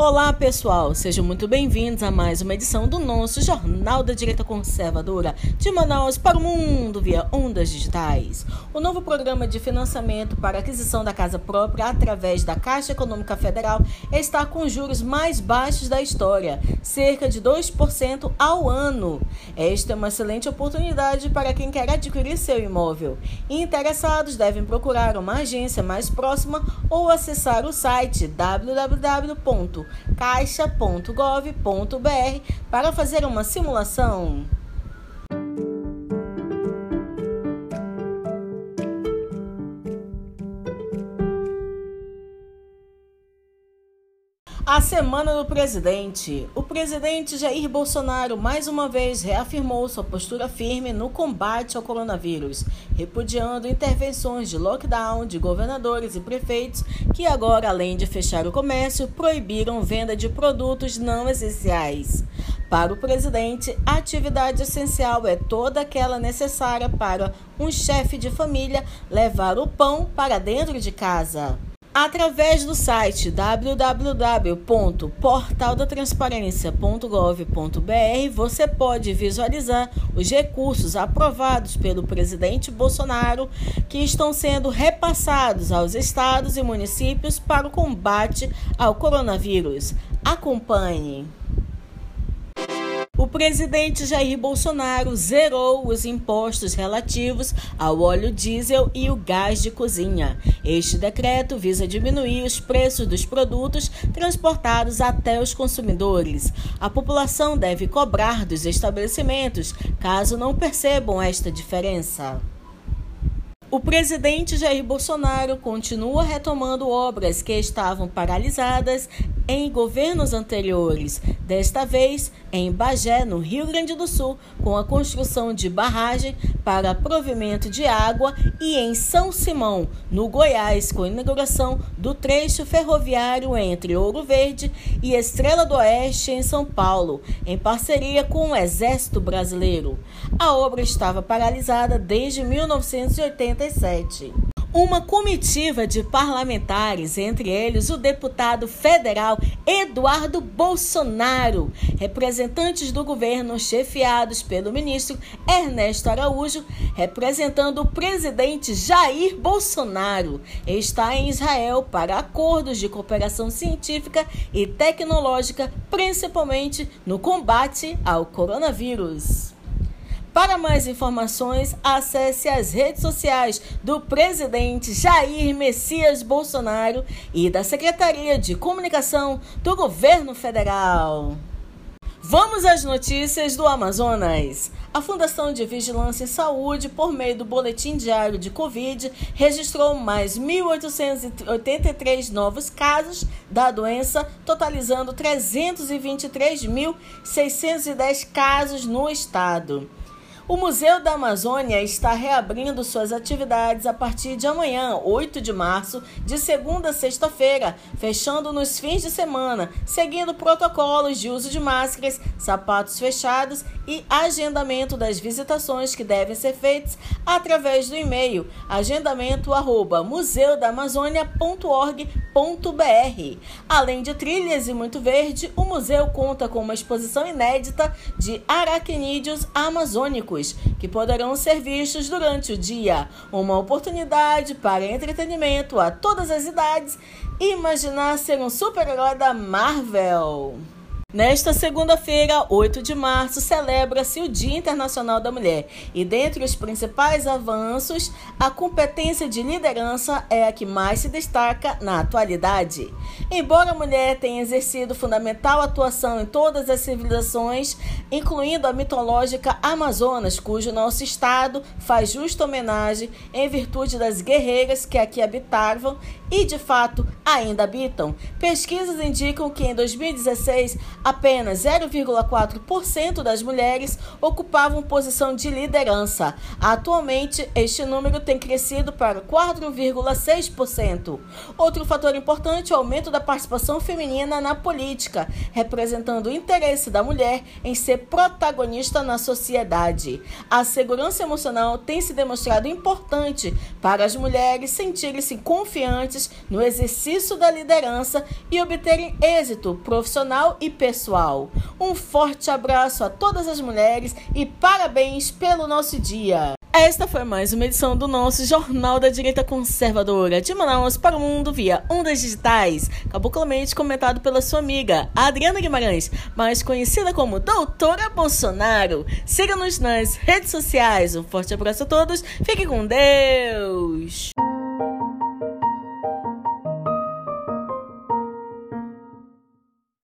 Olá, pessoal, sejam muito bem-vindos a mais uma edição do nosso Jornal da Direita Conservadora de Manaus para o Mundo via Ondas Digitais. O novo programa de financiamento para aquisição da casa própria através da Caixa Econômica Federal está com juros mais baixos da história, cerca de 2% ao ano. Esta é uma excelente oportunidade para quem quer adquirir seu imóvel. Interessados devem procurar uma agência mais próxima ou acessar o site www caixa.gov.br para fazer uma simulação. A semana do presidente. O presidente Jair Bolsonaro mais uma vez reafirmou sua postura firme no combate ao coronavírus, repudiando intervenções de lockdown de governadores e prefeitos que agora, além de fechar o comércio, proibiram venda de produtos não essenciais. Para o presidente, a atividade essencial é toda aquela necessária para um chefe de família levar o pão para dentro de casa. Através do site www.portaldatransparência.gov.br, você pode visualizar os recursos aprovados pelo presidente Bolsonaro que estão sendo repassados aos estados e municípios para o combate ao coronavírus. Acompanhe. O presidente Jair Bolsonaro zerou os impostos relativos ao óleo diesel e o gás de cozinha. Este decreto visa diminuir os preços dos produtos transportados até os consumidores. A população deve cobrar dos estabelecimentos caso não percebam esta diferença. O presidente Jair Bolsonaro continua retomando obras que estavam paralisadas em governos anteriores, desta vez em Bagé, no Rio Grande do Sul, com a construção de barragem para provimento de água, e em São Simão, no Goiás, com a inauguração do trecho ferroviário entre Ouro Verde e Estrela do Oeste, em São Paulo, em parceria com o Exército Brasileiro. A obra estava paralisada desde 1987 uma comitiva de parlamentares, entre eles o deputado federal Eduardo Bolsonaro, representantes do governo chefiados pelo ministro Ernesto Araújo, representando o presidente Jair Bolsonaro, está em Israel para acordos de cooperação científica e tecnológica, principalmente no combate ao coronavírus. Para mais informações, acesse as redes sociais do presidente Jair Messias Bolsonaro e da Secretaria de Comunicação do Governo Federal. Vamos às notícias do Amazonas. A Fundação de Vigilância em Saúde, por meio do Boletim Diário de Covid, registrou mais 1.883 novos casos da doença, totalizando 323.610 casos no estado. O Museu da Amazônia está reabrindo suas atividades a partir de amanhã, 8 de março, de segunda a sexta-feira, fechando nos fins de semana, seguindo protocolos de uso de máscaras, sapatos fechados e agendamento das visitações que devem ser feitas através do e-mail agendamento@museudamazônia.org.br. Além de trilhas e muito verde, o museu conta com uma exposição inédita de aracnídeos amazônicos que poderão ser vistos durante o dia. Uma oportunidade para entretenimento a todas as idades. Imaginar ser um super-herói da Marvel. Nesta segunda-feira, 8 de março, celebra-se o Dia Internacional da Mulher e, dentre os principais avanços, a competência de liderança é a que mais se destaca na atualidade. Embora a mulher tenha exercido fundamental atuação em todas as civilizações, incluindo a mitológica Amazonas, cujo nosso estado faz justa homenagem em virtude das guerreiras que aqui habitavam e, de fato, ainda habitam, pesquisas indicam que em 2016 apenas 0,4% das mulheres ocupavam posição de liderança. Atualmente, este número tem crescido para 4,6%. Outro fator importante é o aumento da participação feminina na política, representando o interesse da mulher em ser protagonista na sociedade. A segurança emocional tem se demonstrado importante para as mulheres sentirem-se confiantes no exercício da liderança e obterem êxito profissional e pessoal. Um forte abraço a todas as mulheres e parabéns pelo nosso dia! Esta foi mais uma edição do nosso Jornal da Direita Conservadora de Manaus para o Mundo via Ondas Digitais, cabucamente comentado pela sua amiga Adriana Guimarães, mais conhecida como Doutora Bolsonaro. Siga-nos nas redes sociais. Um forte abraço a todos, fique com Deus!